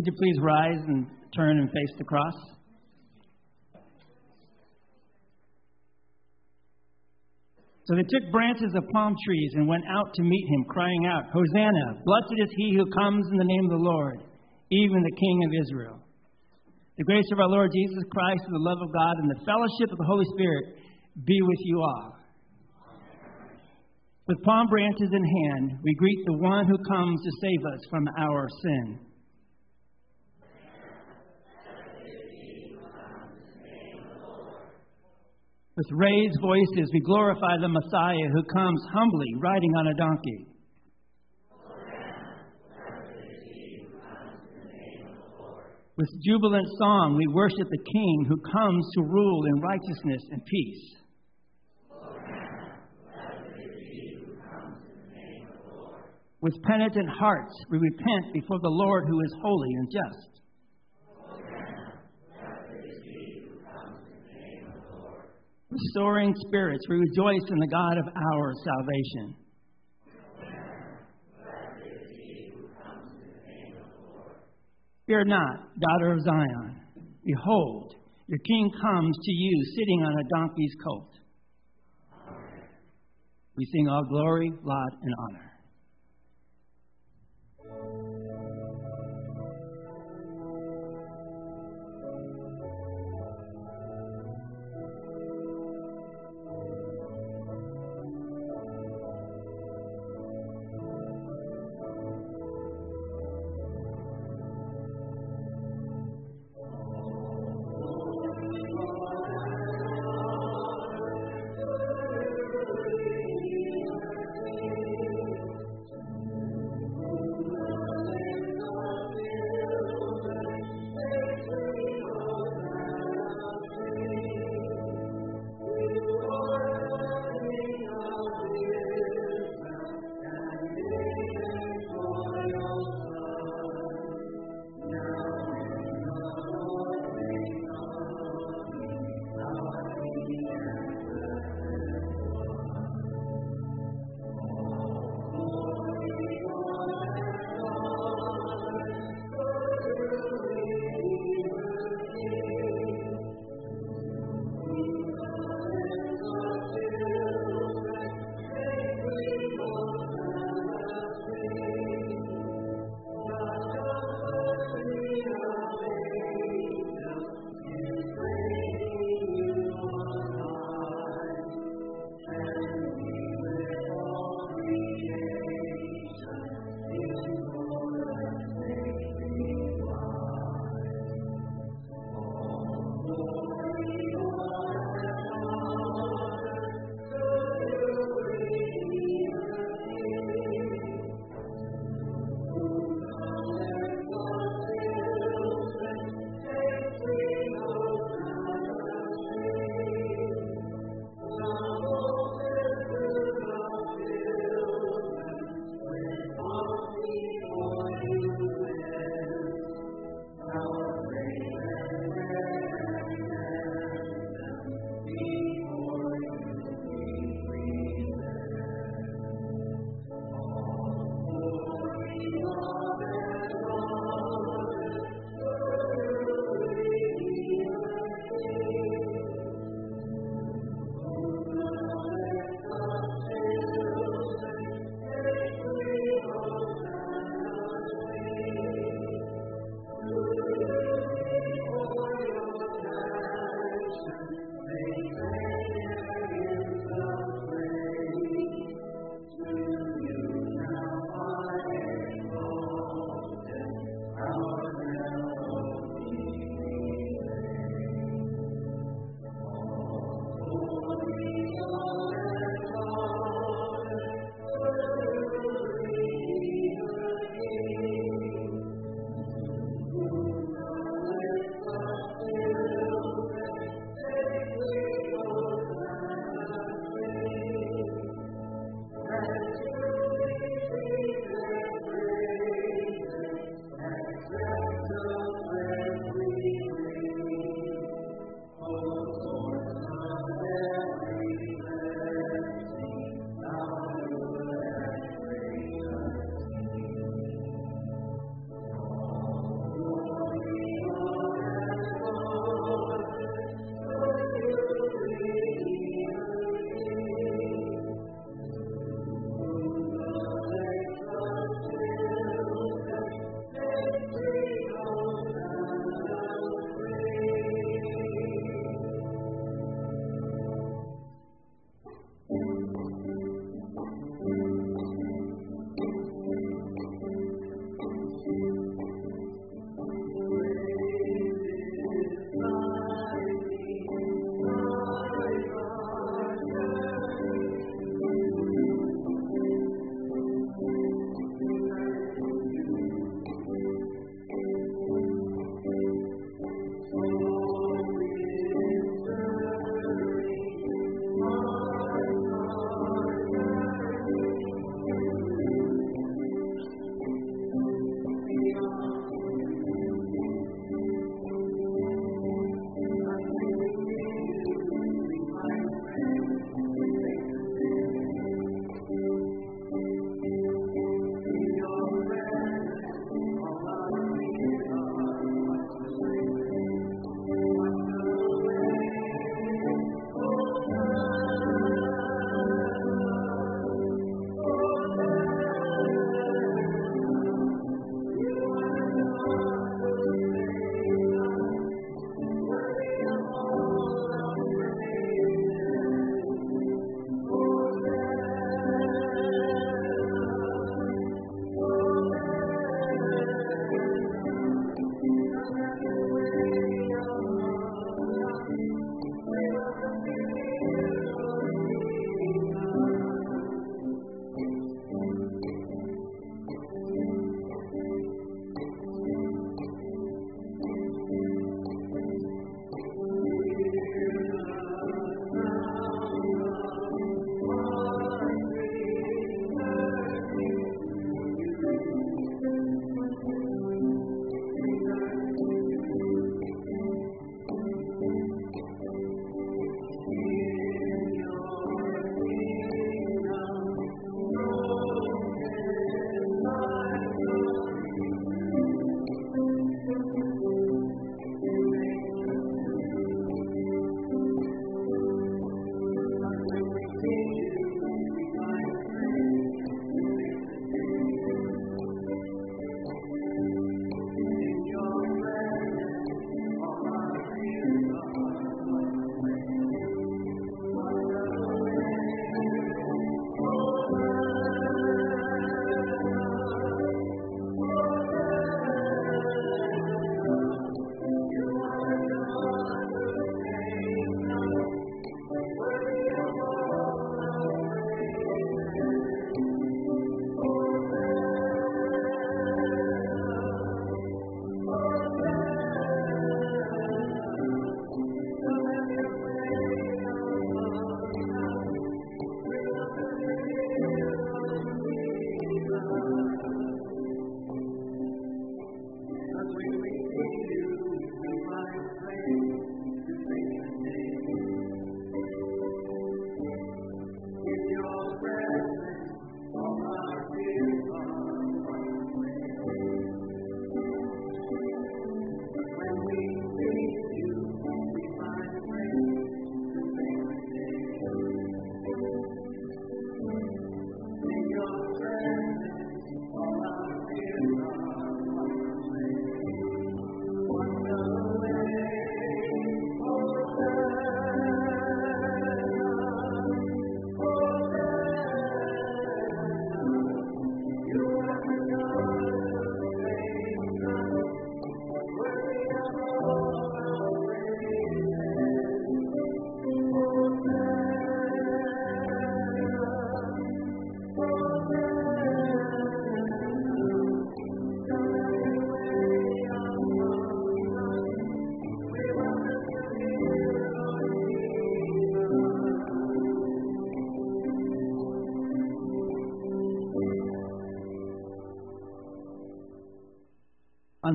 Would you please rise and turn and face the cross? So they took branches of palm trees and went out to meet him, crying out, Hosanna! Blessed is he who comes in the name of the Lord, even the King of Israel. The grace of our Lord Jesus Christ and the love of God and the fellowship of the Holy Spirit be with you all. With palm branches in hand, we greet the one who comes to save us from our sin. With raised voices, we glorify the Messiah who comes humbly riding on a donkey. With jubilant song, we worship the King who comes to rule in righteousness and peace. With penitent hearts, we repent before the Lord who is holy and just. Restoring spirits, we rejoice in the God of our salvation. Fear not, daughter of Zion. Behold, your king comes to you sitting on a donkey's colt. We sing all glory, laud, and honor.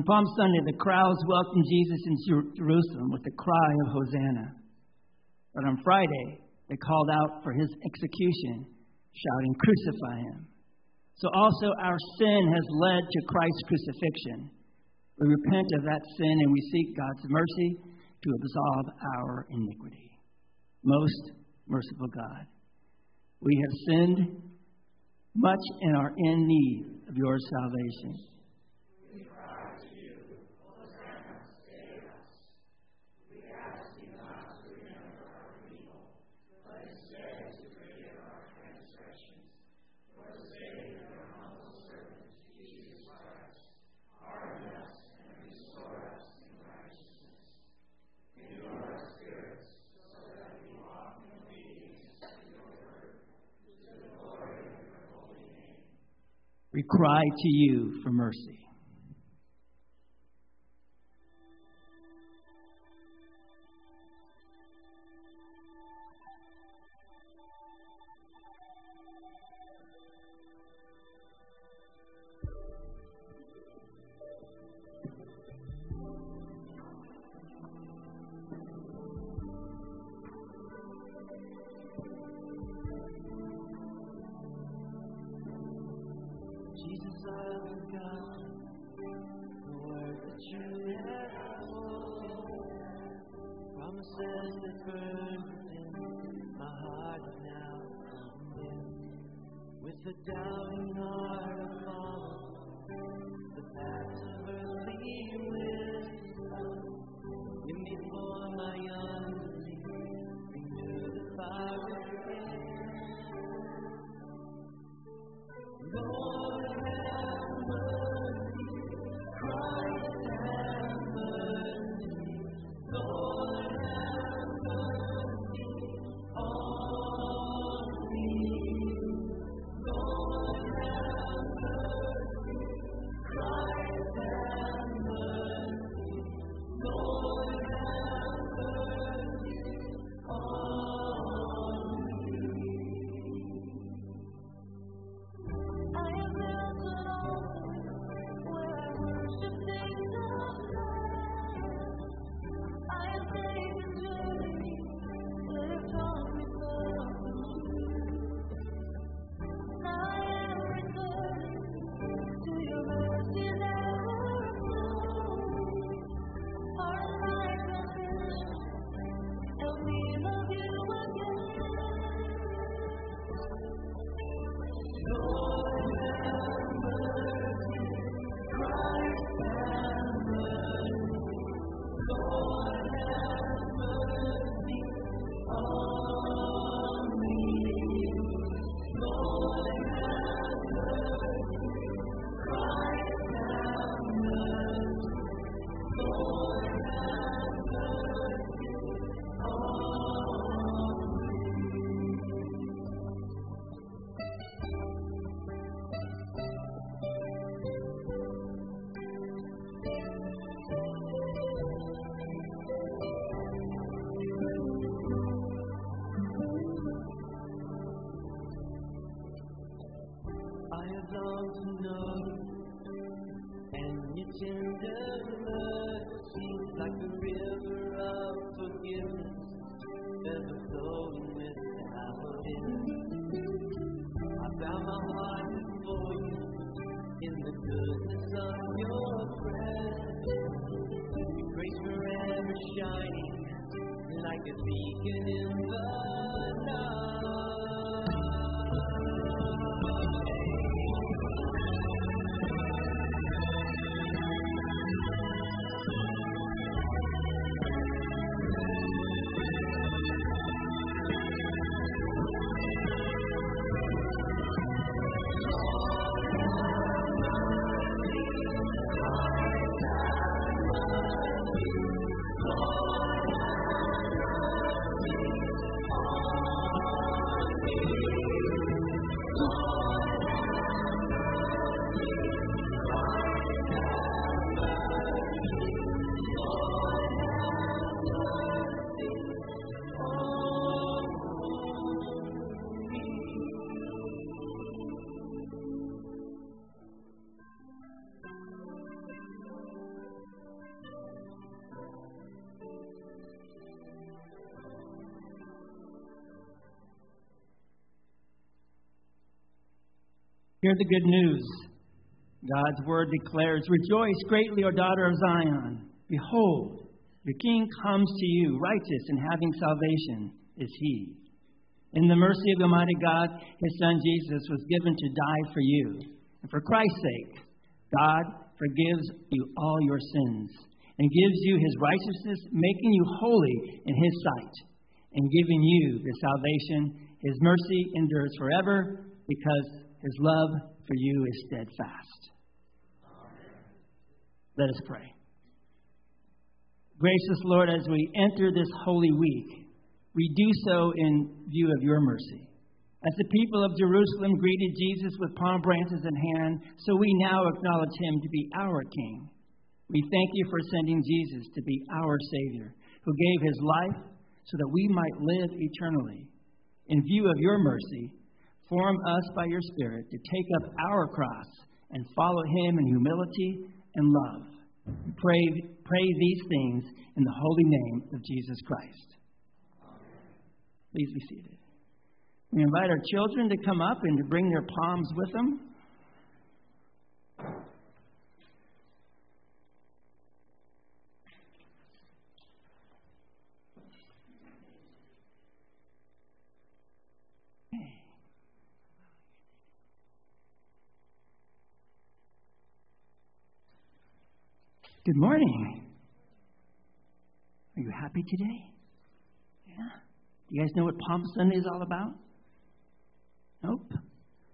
Palm Sunday, the crowds welcomed Jesus in Jerusalem with the cry of Hosanna. But on Friday, they called out for his execution, shouting, Crucify him. So also our sin has led to Christ's crucifixion. We repent of that sin and we seek God's mercy to absolve our iniquity. Most merciful God, we have sinned much and are in need of your salvation. We cry to you for mercy. Hear the good news. God's word declares, Rejoice greatly, O daughter of Zion. Behold, your king comes to you, righteous and having salvation is he. In the mercy of Almighty God, his son Jesus was given to die for you. And for Christ's sake, God forgives you all your sins and gives you his righteousness, making you holy in his sight and giving you the salvation. His mercy endures forever because his love for you is steadfast. Let us pray. Gracious Lord, as we enter this holy week, we do so in view of your mercy. As the people of Jerusalem greeted Jesus with palm branches in hand, so we now acknowledge him to be our King. We thank you for sending Jesus to be our Savior, who gave his life so that we might live eternally. In view of your mercy, form us by your Spirit to take up our cross and follow him in humility and love. Pray, pray these things in the holy name of Jesus Christ. Please be seated. We invite our children to come up and to bring their palms with them. Good morning. Are you happy today? Yeah. Do you guys know what Palm Sunday is all about? Nope.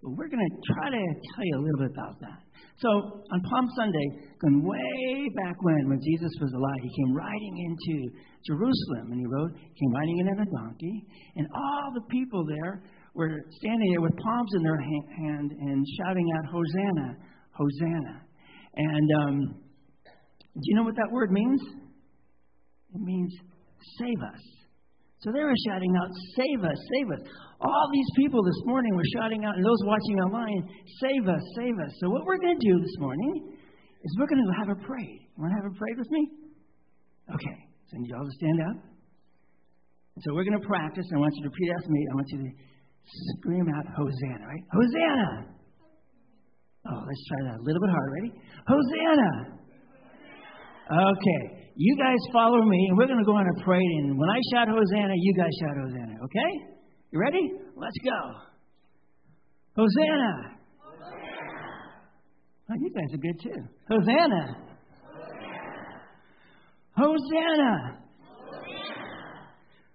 Well, we're going to try to tell you a little bit about that. So, on Palm Sunday, going way back when, when Jesus was alive, he came riding into Jerusalem, and he rode, came riding in on a donkey, and all the people there were standing there with palms in their hand and shouting out, Hosanna, Hosanna. And um, do you know what that word means? It means save us. So they were shouting out, Save us, save us. All these people this morning were shouting out, and those watching online, Save us, save us. So what we're going to do this morning is we're going to have a parade. You want to have a parade with me? Okay. So I need you all to stand up. So we're going to practice. I want you to repeat after me. I want you to scream out, Hosanna, right? Hosanna! Oh, let's try that a little bit harder. Ready? Hosanna! Okay, you guys follow me, and we're going to go on a parade. And when I shout Hosanna, you guys shout Hosanna. Okay? You ready? Let's go. Hosanna. Hosanna. Oh, you guys are good too. Hosanna. Hosanna.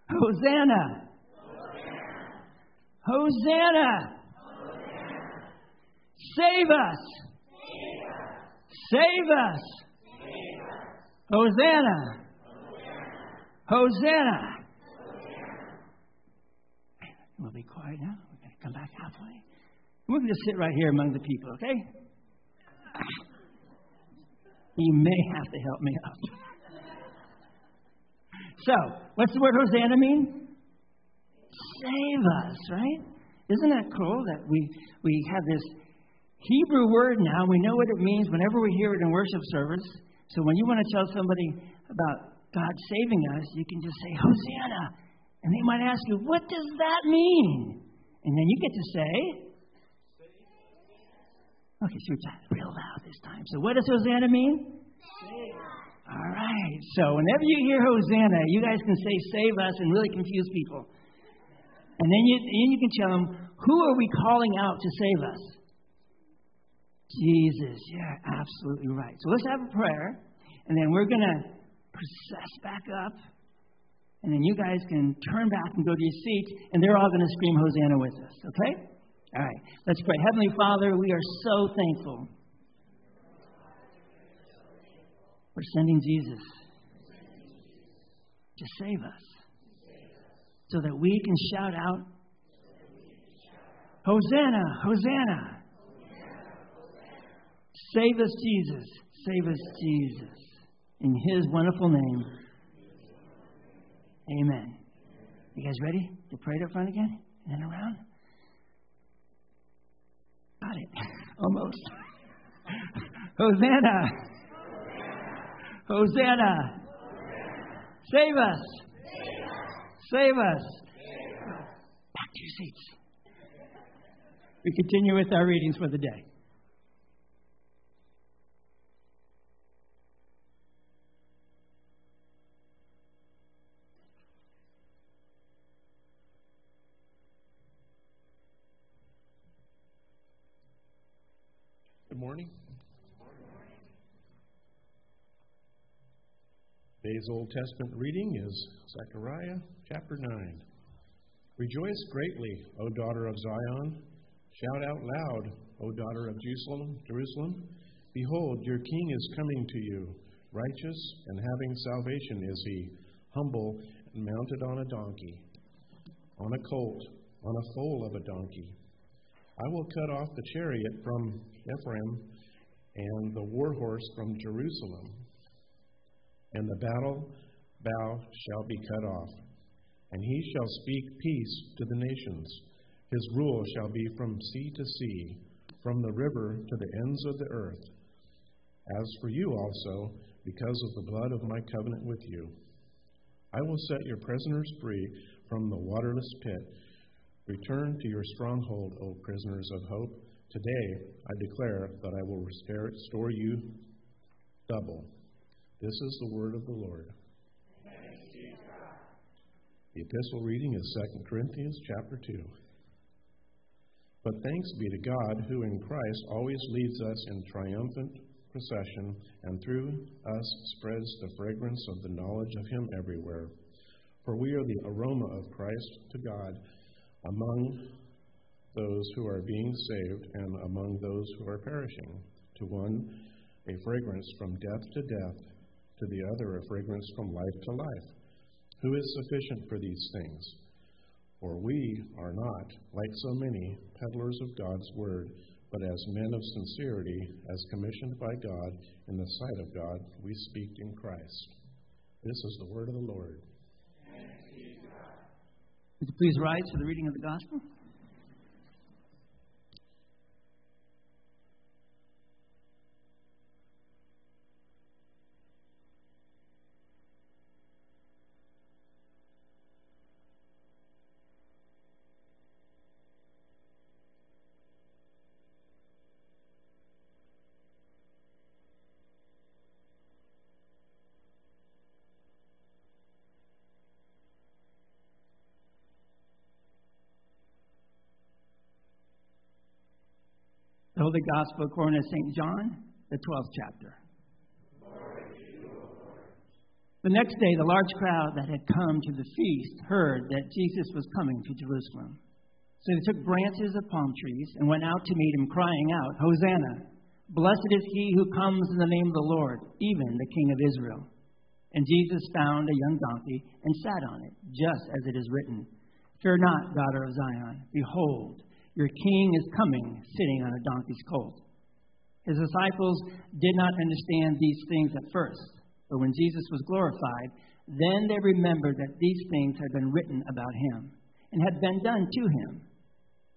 Hosanna. Hosanna. Hosanna. Save us. Save us. Hosanna. Hosanna. We'll be quiet now. We're going to come back halfway. We're going to sit right here among the people, okay? You may have to help me out. So, what's the word Hosanna mean? Save us, right? Isn't that cool that we, we have this Hebrew word now? We know what it means whenever we hear it in worship service. So when you want to tell somebody about God saving us, you can just say, Hosanna. And they might ask you, what does that mean? And then you get to say, okay, so it's real loud this time. So what does Hosanna mean? All right. So whenever you hear Hosanna, you guys can say save us and really confuse people. And then you, then you can tell them, who are we calling out to save us? Jesus. Yeah, absolutely right. So let's have a prayer, and then we're going to process back up. And then you guys can turn back and go to your seats, and they're all going to scream Hosanna with us, okay? All right, let's pray. Heavenly Father, we are so thankful for sending Jesus to save us so that we can shout out, Hosanna, Hosanna. Save us, Jesus. Save us, Jesus. In his wonderful name. Amen. You guys ready to pray up front again? And then around? Got it. Almost. Hosanna. Hosanna. Save us. Save us. Back to your seats. We continue with our readings for the day. Today's Old Testament reading is Zechariah chapter 9. Rejoice greatly, O daughter of Zion. Shout out loud, O daughter of Jerusalem, Jerusalem. Behold, your king is coming to you, righteous and having salvation is he, humble and mounted on a donkey, on a colt, on a foal of a donkey. I will cut off the chariot from Ephraim and the war horse from Jerusalem and the battle bow shall be cut off. And he shall speak peace to the nations. His rule shall be from sea to sea, from the river to the ends of the earth. As for you also, because of the blood of my covenant with you, I will set your prisoners free from the waterless pit. Return to your stronghold, O prisoners of hope. Today I declare that I will restore you double. This is the word of the Lord. The epistle reading is 2 Corinthians chapter 2. But thanks be to God, who in Christ always leads us in triumphant procession, and through us spreads the fragrance of the knowledge of Him everywhere. For we are the aroma of Christ to God among those who are being saved and among those who are perishing. To one, a fragrance from death to death to the other a fragrance from life to life. Who is sufficient for these things? For we are not, like so many, peddlers of God's word, but as men of sincerity, as commissioned by God in the sight of God, we speak in Christ. This is the word of the Lord. Would you please rise for the reading of the gospel? The Gospel according to St. John, the 12th chapter. The next day, the large crowd that had come to the feast heard that Jesus was coming to Jerusalem. So they took branches of palm trees and went out to meet him, crying out, Hosanna! Blessed is he who comes in the name of the Lord, even the King of Israel. And Jesus found a young donkey and sat on it, just as it is written Fear not, daughter of Zion. Behold, your king is coming, sitting on a donkey's colt. His disciples did not understand these things at first, but when Jesus was glorified, then they remembered that these things had been written about him and had been done to him.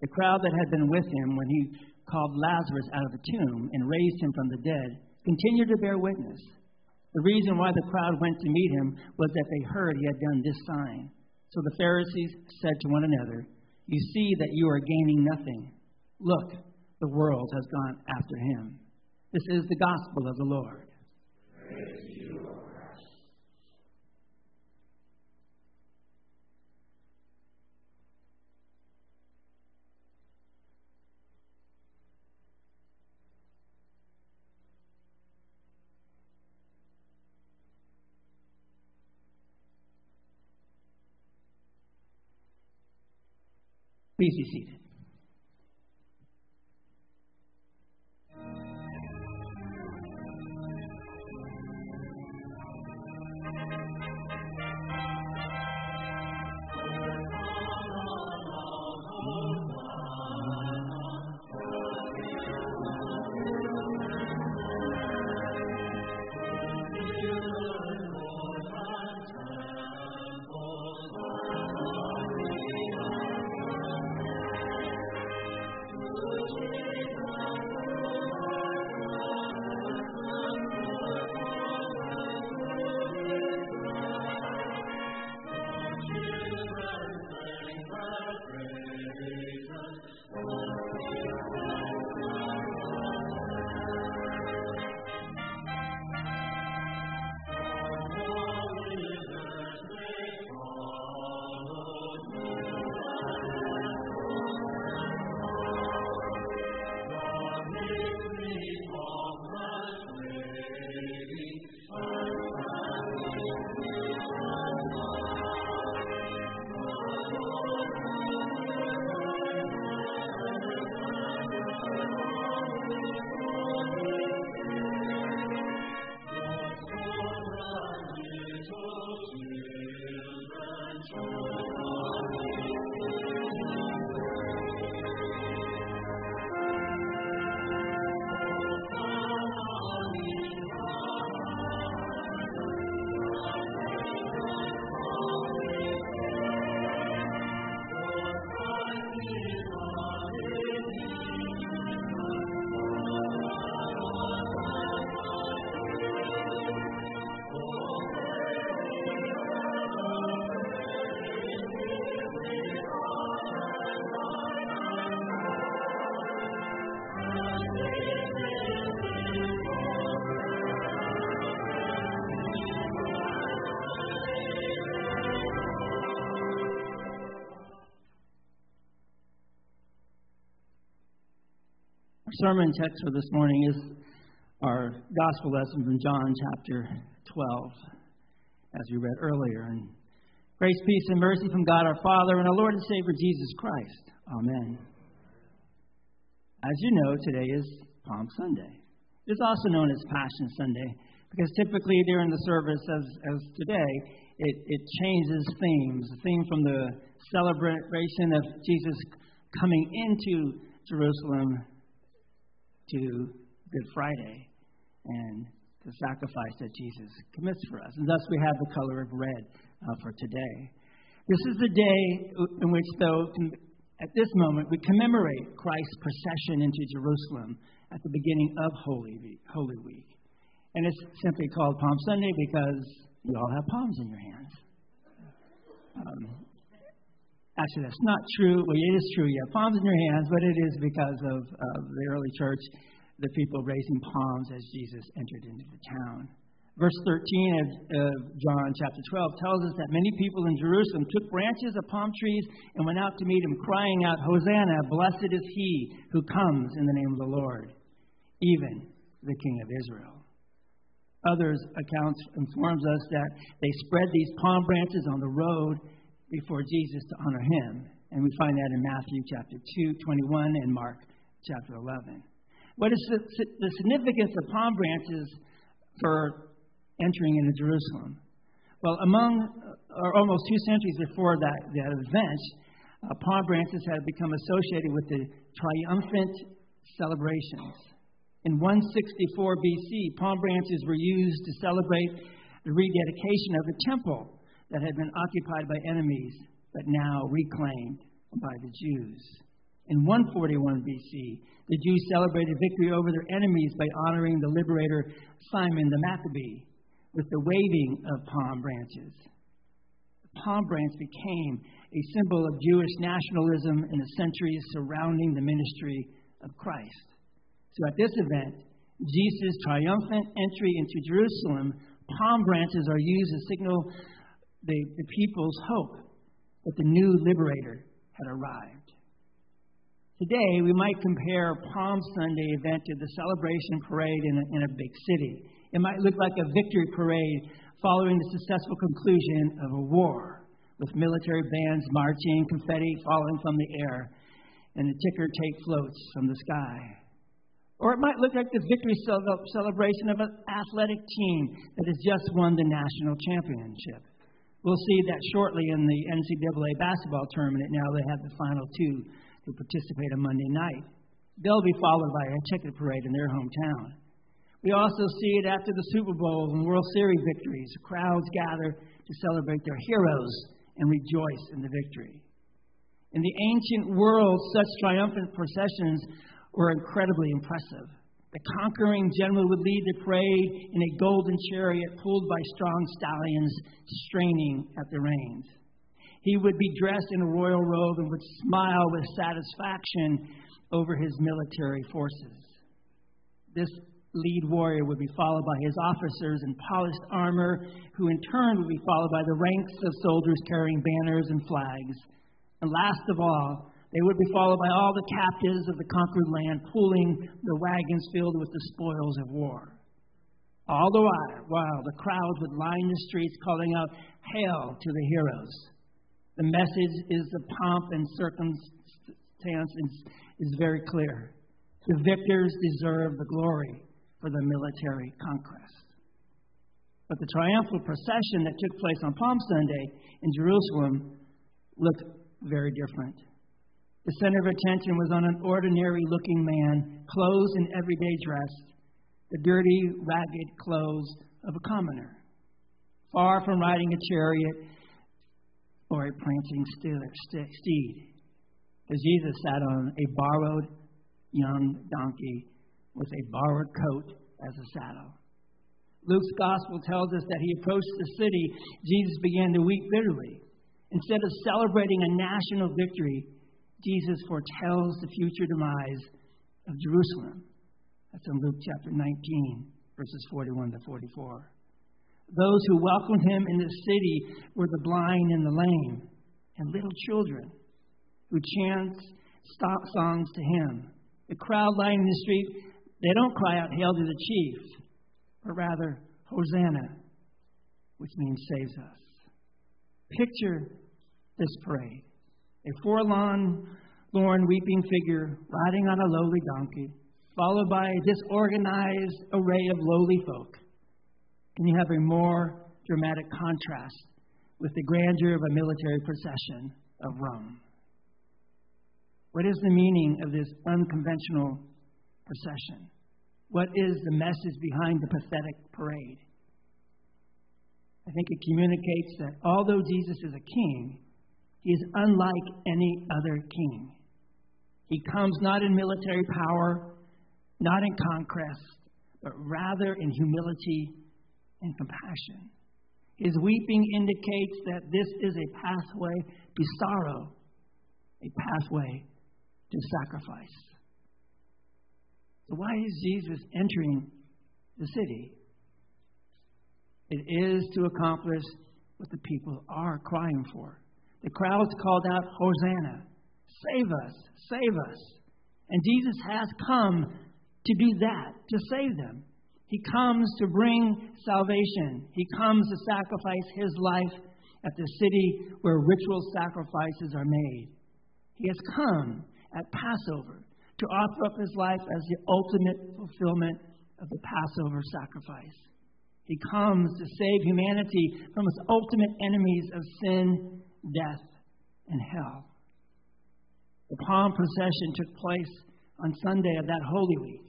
The crowd that had been with him when he called Lazarus out of the tomb and raised him from the dead continued to bear witness. The reason why the crowd went to meet him was that they heard he had done this sign. So the Pharisees said to one another, you see that you are gaining nothing. Look, the world has gone after him. This is the gospel of the Lord. Please be seated. Sermon text for this morning is our gospel lesson from John chapter 12, as we read earlier. And grace, peace, and mercy from God our Father and our Lord and Savior Jesus Christ. Amen. As you know, today is Palm Sunday. It's also known as Passion Sunday because typically during the service, as, as today, it, it changes themes. The theme from the celebration of Jesus coming into Jerusalem to Good Friday and the sacrifice that Jesus commits for us. And thus we have the color of red uh, for today. This is the day in which, though, at this moment, we commemorate Christ's procession into Jerusalem at the beginning of Holy Week. Holy Week. And it's simply called Palm Sunday because you all have palms in your hands. Um, actually, that's not true. Well, it is true. You have palms in your hands, but it is because of, of the early church, the people raising palms as Jesus entered into the town. Verse 13 of, John chapter 12 tells us that many people in Jerusalem took branches of palm trees and went out to meet him, crying out, Hosanna, blessed is he who comes in the name of the Lord, even the King of Israel. Others accounts informs us that they spread these palm branches on the road before Jesus to honor him. And we find that in Matthew chapter 2, 21 and Mark chapter 11. What is the, the significance of palm branches for entering into Jerusalem? Well, among or almost two centuries before that, that event, uh, palm branches had become associated with the triumphant celebrations. In 164 BC, palm branches were used to celebrate the rededication of the temple that had been occupied by enemies, but now reclaimed by the Jews. In 141 BC, the Jews celebrated victory over their enemies by honoring the liberator Simon the Maccabee with the waving of palm branches. The palm branch became a symbol of Jewish nationalism in the centuries surrounding the ministry of Christ. So at this event, Jesus' triumphant entry into Jerusalem, palm branches are used to signal the, the people's hope that the new liberator had arrived. Today, we might compare Palm Sunday event to the celebration parade in a, in a big city. It might look like a victory parade following the successful conclusion of a war, with military bands marching, confetti falling from the air, and the ticker tape floats from the sky. Or it might look like the victory celebration of an athletic team that has just won the national championship. We'll see that shortly in the NCAA basketball tournament. Now they have the final two to participate on Monday night. They'll be followed by a ticket parade in their hometown. We also see it after the Super Bowl and World Series victories. Crowds gather to celebrate their heroes and rejoice in the victory. In the ancient world, such triumphant processions were incredibly impressive. The conquering general would lead the parade in a golden chariot pulled by strong stallions straining at the reins. He would be dressed in a royal robe and would smile with satisfaction over his military forces. This lead warrior would be followed by his officers in polished armor, who in turn would be followed by the ranks of soldiers carrying banners and flags. And last of all, they would be followed by all the captives of the conquered land, pulling the wagons filled with the spoils of war. All the while, the crowds would line the streets calling out, Hail to the heroes. The message is the pomp and circumstance is, is very clear. The victors deserve the glory for the military conquest. But the triumphal procession that took place on Palm Sunday in Jerusalem looked very different. The center of attention was on an ordinary looking man, clothed in everyday dress, the dirty, ragged clothes of a commoner, far from riding a chariot or a prancing steed. As Jesus sat on a borrowed young donkey with a borrowed coat as a saddle. Luke's gospel tells us that he approached the city, Jesus began to weep bitterly. Instead of celebrating a national victory, Jesus foretells the future demise of Jerusalem. That's in Luke chapter 19, verses 41 to 44. Those who welcomed him in the city were the blind and the lame, and little children who chant stop songs to him. The crowd lining the street, they don't cry out, Hail to the chief, but rather, Hosanna, which means saves us. Picture this parade a forlorn, lorn, weeping figure riding on a lowly donkey, followed by a disorganized array of lowly folk. Can you have a more dramatic contrast with the grandeur of a military procession of Rome? What is the meaning of this unconventional procession? What is the message behind the pathetic parade? I think it communicates that although Jesus is a king, is unlike any other king. He comes not in military power, not in conquest, but rather in humility and compassion. His weeping indicates that this is a pathway to sorrow, a pathway to sacrifice. So, why is Jesus entering the city? It is to accomplish what the people are crying for. The crowds called out, Hosanna, save us, save us. And Jesus has come to do that, to save them. He comes to bring salvation. He comes to sacrifice his life at the city where ritual sacrifices are made. He has come at Passover to offer up his life as the ultimate fulfillment of the Passover sacrifice. He comes to save humanity from its ultimate enemies of sin, death, and hell. The palm procession took place on Sunday of that Holy Week,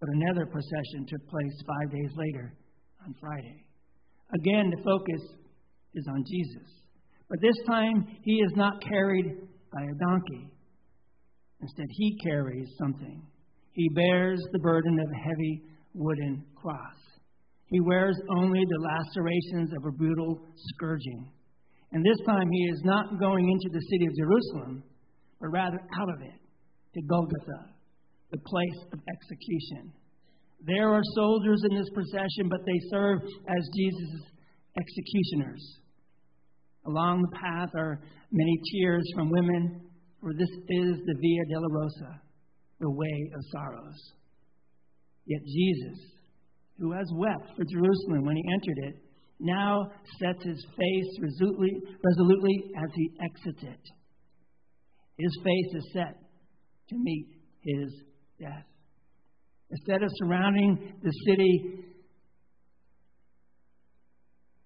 but another procession took place five days later on Friday. Again, the focus is on Jesus. But this time, he is not carried by a donkey. Instead, he carries something. He bears the burden of a heavy wooden cross. He wears only the lacerations of a brutal scourging. And this time, he is not going into the city of Jerusalem, but rather out of it to Golgotha, the place of execution. There are soldiers in this procession, but they serve as Jesus' executioners. Along the path are many tears from women for this is the Via Dolorosa, the way of sorrows. Yet Jesus, who has wept for Jerusalem when he entered it, now sets his face resolutely, resolutely as he exits it. His face is set to meet his death. Instead of surrounding the city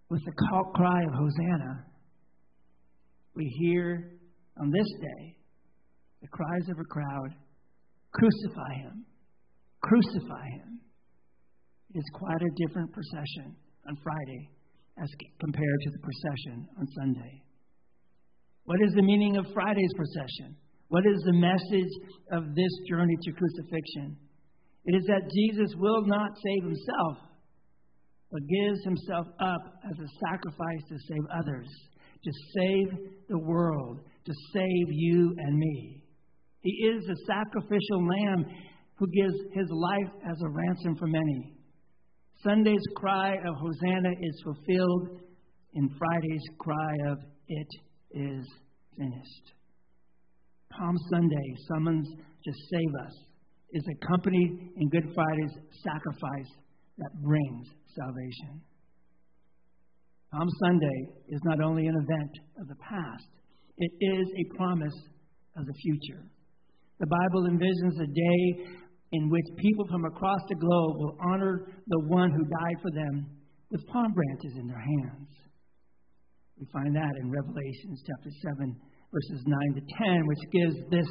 with the call cry of Hosanna, we hear on this day the cries of a crowd Crucify him! Crucify him! It is quite a different procession on Friday as compared to the procession on Sunday. What is the meaning of Friday's procession? What is the message of this journey to crucifixion? It is that Jesus will not save himself, but gives himself up as a sacrifice to save others, to save the world, to save you and me. He is the sacrificial lamb who gives his life as a ransom for many. Sunday's cry of Hosanna is fulfilled in Friday's cry of It is finished. Palm Sunday summons to save us is accompanied in Good Friday's sacrifice that brings salvation. Palm Sunday is not only an event of the past, it is a promise of the future. The Bible envisions a day in which people from across the globe will honor the one who died for them with palm branches in their hands. We find that in Revelations chapter 7, verses 9 to 10, which gives this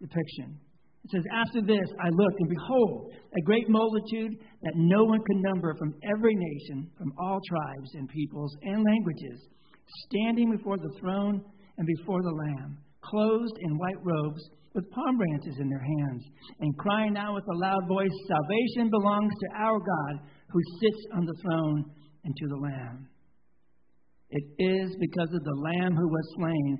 depiction. It says, After this I looked, and behold, a great multitude that no one could number from every nation, from all tribes and peoples and languages, standing before the throne and before the Lamb, clothed in white robes, with palm branches in their hands, and crying out with a loud voice, Salvation belongs to our God who sits on the throne and to the Lamb. It is because of the Lamb who was slain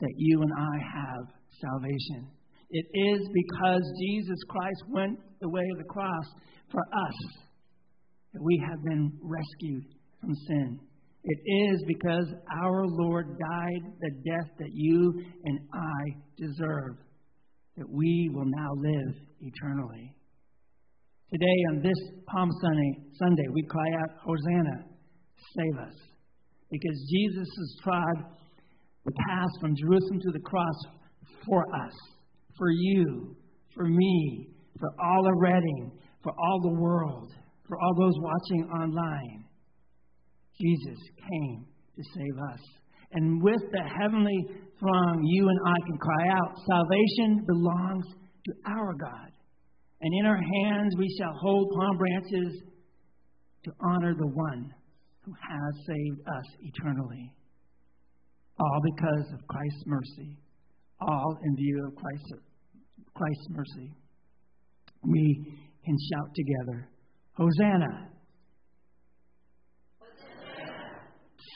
that you and I have salvation. It is because Jesus Christ went the way of the cross for us that we have been rescued from sin. It is because our Lord died the death that you and I deserve that we will now live eternally. Today, on this Palm Sunday, Sunday, we cry out, Hosanna, save us. Because Jesus' has trod the path from Jerusalem to the cross for us, for you, for me, for all of Reading, for all the world, for all those watching online. Jesus came to save us. And with the heavenly throng, you and I can cry out, Salvation belongs to our God. And in our hands we shall hold palm branches to honor the one who has saved us eternally. All because of Christ's mercy, all in view of Christ's, Christ's mercy. We can shout together, Hosanna! Hosanna.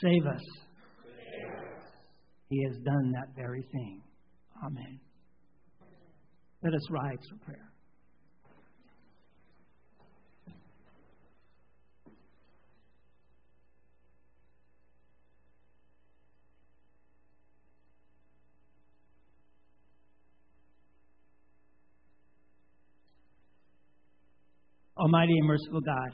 Save us. He has done that very thing. Amen. Let us rise for prayer. Almighty and merciful God,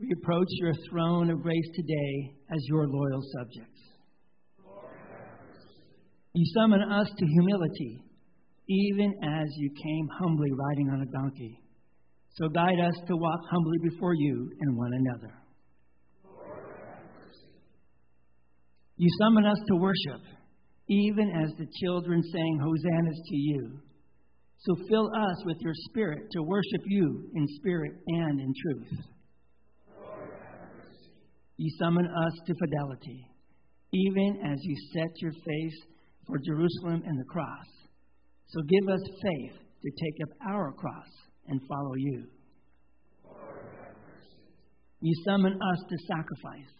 we approach your throne of grace today as your loyal subjects. You summon us to humility, even as you came humbly riding on a donkey. So guide us to walk humbly before you and one another. You summon us to worship, even as the children sang hosannas to you. So fill us with your spirit to worship you in spirit and in truth. You summon us to fidelity, even as you set your face for Jerusalem and the cross. So give us faith to take up our cross and follow you. You summon us to sacrifice,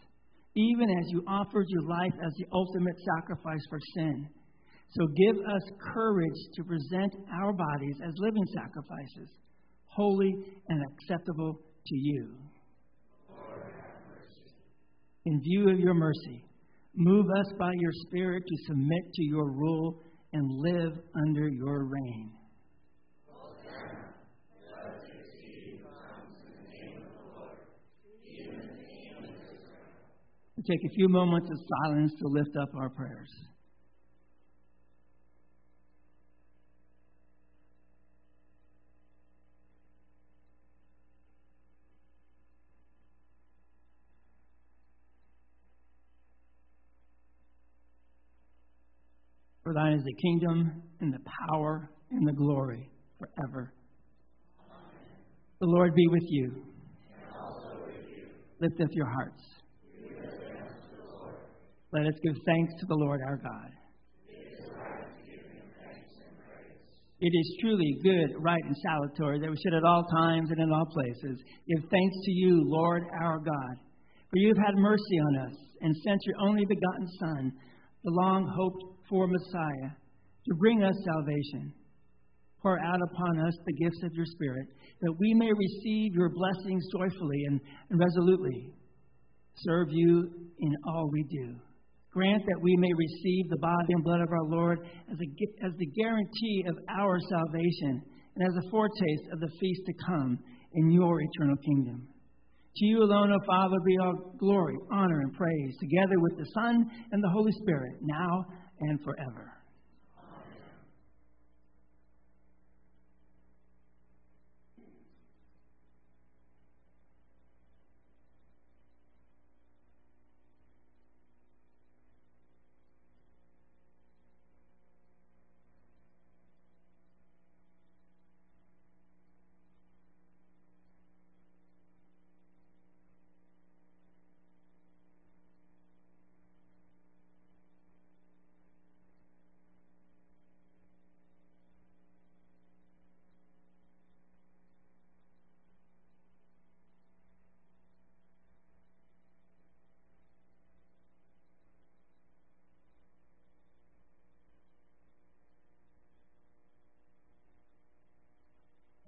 even as you offered your life as the ultimate sacrifice for sin. So give us courage to present our bodies as living sacrifices, holy and acceptable to you. In view of your mercy, Move us by your Spirit to submit to your rule and live under your reign. take a few moments of silence to lift up our prayers. For thine is the kingdom and the power and the glory forever. The Lord be with you. With you. Lift up your hearts. Let us give thanks to the Lord our God. It is truly good, right, and salutary that we should at all times and in all places give thanks to you, Lord our God. For you have had mercy on us and sent your only begotten Son, the long hoped for Messiah to bring us salvation. Pour out upon us the gifts of your Spirit, that we may receive your blessings joyfully and, resolutely. Serve you in all we do. Grant that we may receive the body and blood of our Lord as, a, as the guarantee of our salvation and as a foretaste of the feast to come in your eternal kingdom. To you alone, O Father, be all glory, honor, and praise, together with the Son and the Holy Spirit, now and forever.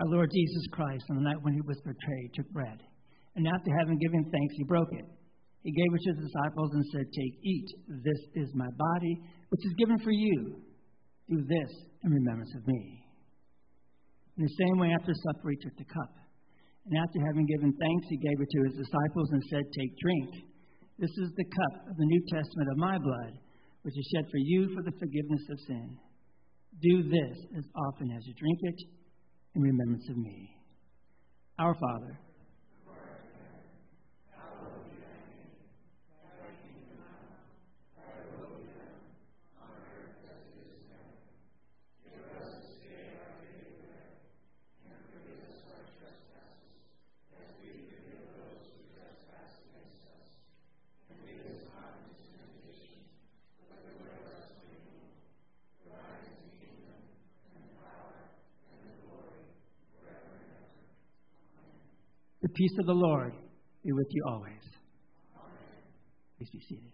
Our Lord Jesus Christ, on the night when he was betrayed, took bread, and after having given thanks, he broke it. He gave it to his disciples and said, Take, eat. This is my body, which is given for you. Do this in remembrance of me. In the same way, after supper, he took the cup. And after having given thanks, he gave it to his disciples and said, Take, drink. This is the cup of the New Testament of my blood, which is shed for you for the forgiveness of sin. Do this as often as you drink it in remembrance of me. Our Father, The peace of the Lord be with you always. Please be seated.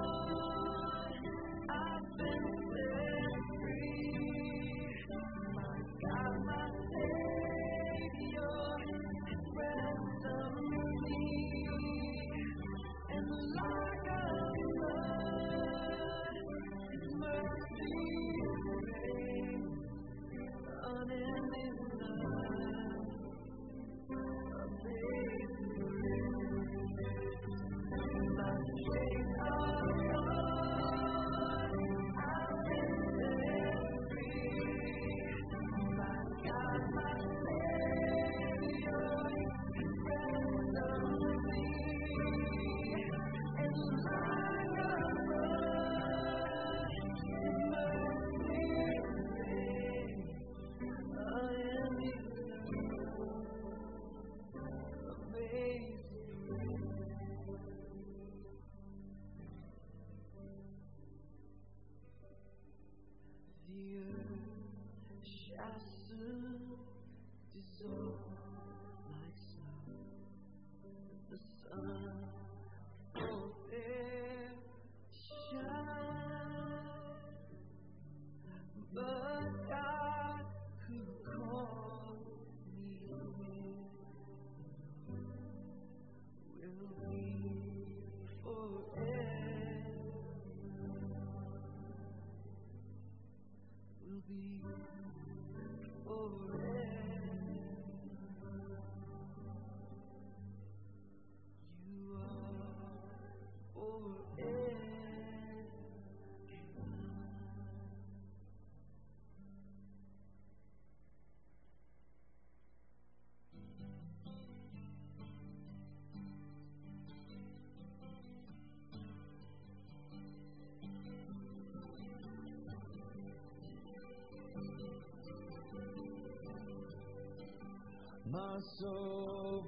My soul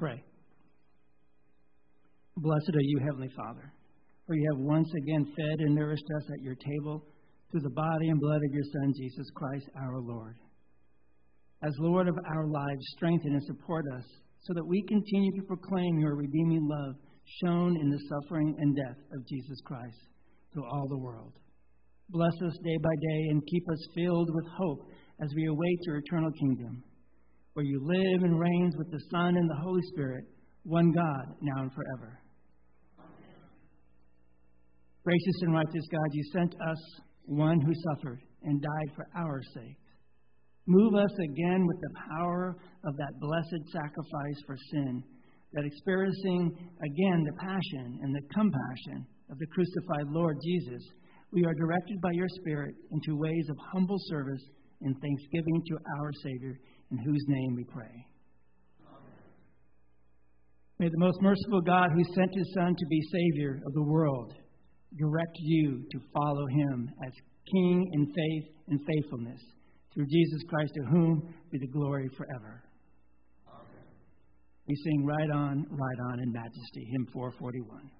pray. Blessed are you, Heavenly Father, for you have once again fed and nourished us at your table through the body and blood of your Son, Jesus Christ, our Lord. As Lord of our lives, strengthen and support us so that we continue to proclaim your redeeming love shown in the suffering and death of Jesus Christ to all the world. Bless us day by day and keep us filled with hope as we await your eternal kingdom, where you live and reigns with the Son and the Holy Spirit, one God, now and forever. Gracious and righteous God, you sent us one who suffered and died for our sake. Move us again with the power of that blessed sacrifice for sin, that experiencing again the passion and the compassion of the crucified Lord Jesus, we are directed by your Spirit into ways of humble service and thanksgiving to our Savior, in whose name we pray. May the most merciful God who sent his Son to be Savior of the world direct you to follow him as King in faith and faithfulness. Through Jesus Christ, to whom be the glory forever. We sing Ride On, Ride On in Majesty, hymn 441.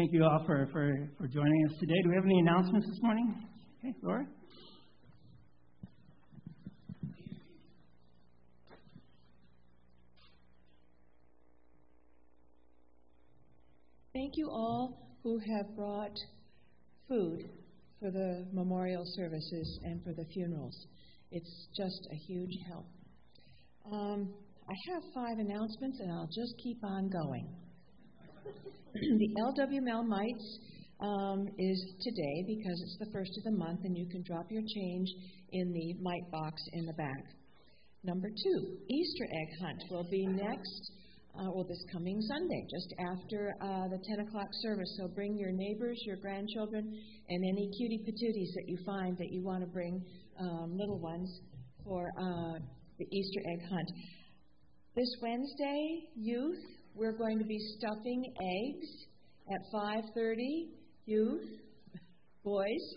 Thank you all for, for, for joining us today. Do we have any announcements this morning? Okay, Laura? Thank you all who have brought food for the memorial services and for the funerals. It's just a huge help. Um, I have five announcements, and I'll just keep on going. The LWML Mites um, is today because it's the first of the month, and you can drop your change in the mite box in the back. Number two, Easter egg hunt will be next, uh, well, this coming Sunday, just after uh, the 10 o'clock service. So bring your neighbors, your grandchildren, and any cutie patooties that you find that you want to bring um, little ones for uh, the Easter egg hunt. This Wednesday, youth we're going to be stuffing eggs at 5:30. Youth, boys,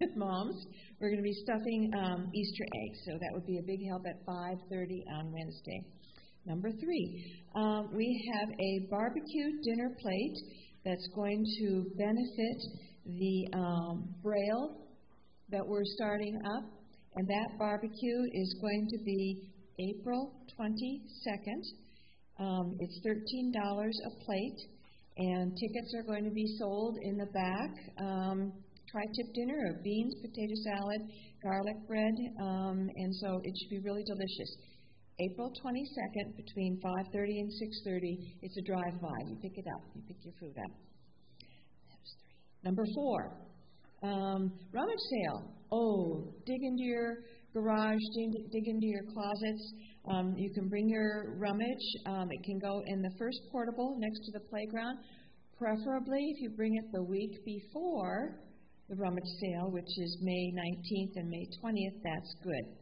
moms, we're going to be stuffing um, Easter eggs. So that would be a big help at 5:30 on Wednesday. Number three, um, we have a barbecue dinner plate that's going to benefit the um, Braille that we're starting up, and that barbecue is going to be April 22nd. Um, it's $13 a plate, and tickets are going to be sold in the back. Um, tri-tip dinner of beans, potato salad, garlic bread, um, and so it should be really delicious. April 22nd between 5:30 and 6:30. It's a drive-by. You pick it up. You pick your food up. Number four, um, rummage sale. Oh, dig into your garage, dig, dig into your closets. Um, you can bring your rummage. Um, it can go in the first portable next to the playground. Preferably, if you bring it the week before the rummage sale, which is May 19th and May 20th, that's good.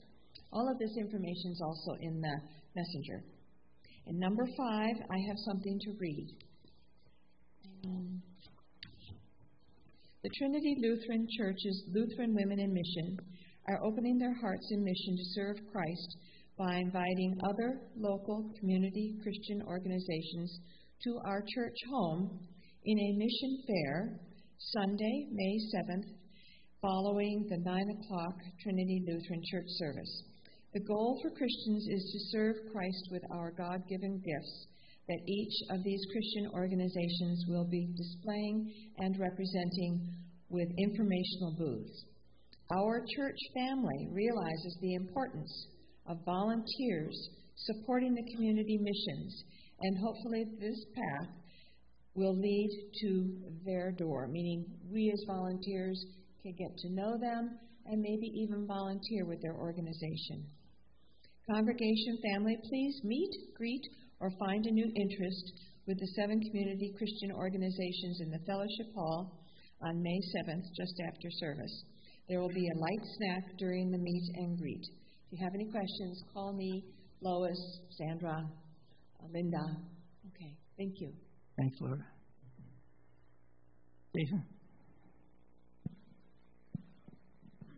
All of this information is also in the messenger. And number five, I have something to read. Um, the Trinity Lutheran Church's Lutheran Women in Mission are opening their hearts in mission to serve Christ by inviting other local community Christian organizations to our church home in a mission fair Sunday, May 7th, following the 9 o'clock Trinity Lutheran Church service. The goal for Christians is to serve Christ with our God given gifts that each of these Christian organizations will be displaying and representing with informational booths. Our church family realizes the importance of volunteers supporting the community missions, and hopefully, this path will lead to their door, meaning we as volunteers can get to know them and maybe even volunteer with their organization. Congregation family, please meet, greet, or find a new interest with the seven community Christian organizations in the Fellowship Hall on May 7th, just after service. There will be a light snack during the meet and greet. If you have any questions, call me, Lois, Sandra, uh, Linda. Okay, thank you. Thanks, Laura. Jason?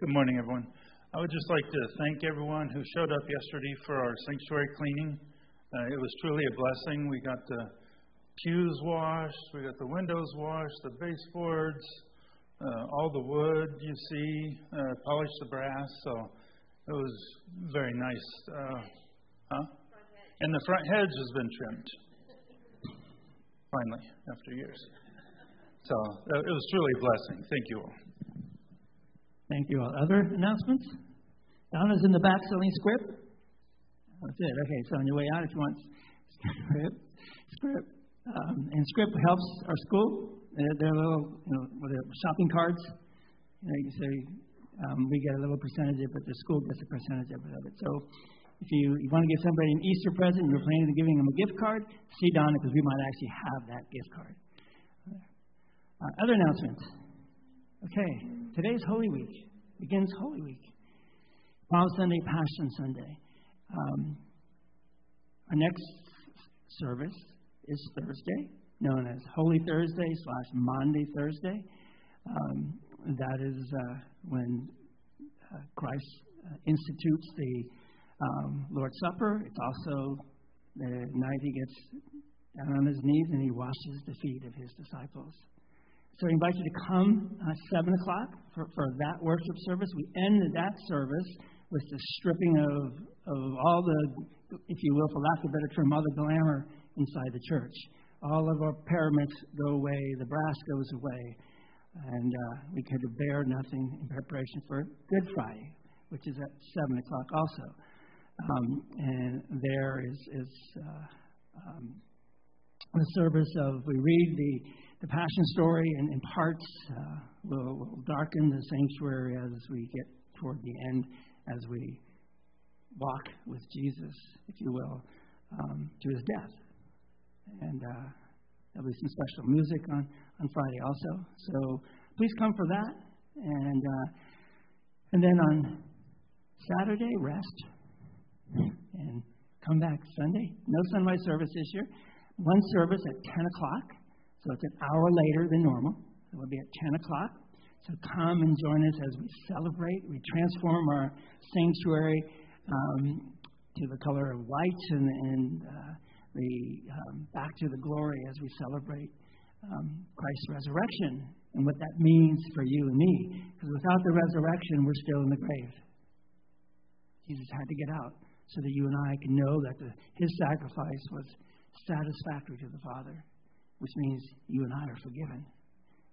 Good morning, everyone. I would just like to thank everyone who showed up yesterday for our sanctuary cleaning. Uh, it was truly a blessing. We got the pews washed, we got the windows washed, the baseboards, uh, all the wood you see, uh, polished the brass. So it was very nice. Uh, huh? And the front hedge has been trimmed. Finally, after years. So uh, it was truly a blessing. Thank you all. Thank you all. Other announcements? Donna's in the back selling scrip. That's it. Okay, so on your way out, if you want scrip, scrip, um, and scrip helps our school. They're, they're little, you know, with shopping cards. You know, you say um, we get a little percentage of it, but the school gets a percentage of it. So if you, you want to give somebody an Easter present, you're planning on giving them a gift card, see Donna because we might actually have that gift card. Uh, other announcements. Okay, today's Holy Week. Begins Holy Week. Palm Sunday, Passion Sunday. Um, our next service is Thursday, known as Holy Thursday slash Maundy Thursday. Um, that is uh, when uh, Christ uh, institutes the um, Lord's Supper. It's also the night he gets down on his knees and he washes the feet of his disciples. So I invite you to come at 7 o'clock for, for that worship service. We end that service with the stripping of, of all the, if you will, for lack of a better term, all the glamour inside the church. All of our paraments go away, the brass goes away, and uh, we could bear nothing in preparation for Good Friday, which is at 7 o'clock also. Um, and there is, is uh, um, the service of, we read the the Passion story in, in parts uh, will, will, darken the sanctuary as we get toward the end, as we walk with Jesus, if you will, um, to his death. And uh, there'll be some special music on, on Friday also. So please come for that. And, uh, and then on Saturday, rest. And come back Sunday. No sunrise service this year. One service at 10 o'clock so it's an hour later than normal. It will be at 10 o'clock. So come and join us as we celebrate. We transform our sanctuary um, to the color of white and, and uh, the um, back to the glory as we celebrate um, Christ's resurrection and what that means for you and me. Because without the resurrection, we're still in the grave. Jesus had to get out so that you and I can know that the, his sacrifice was satisfactory to the Father, which means you and I are forgiven.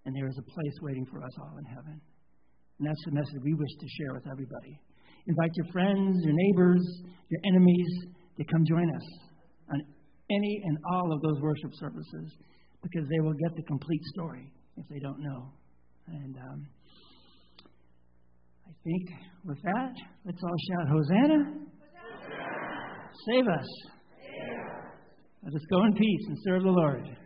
And there is a place waiting for us all in heaven. And that's the message we wish to share with everybody. Invite your friends, your neighbors, your enemies to come join us on any and all of those worship services because they will get the complete story if they don't know. And um, I think with that, let's all shout, Hosanna! Save us! Let us go in peace and serve the Lord.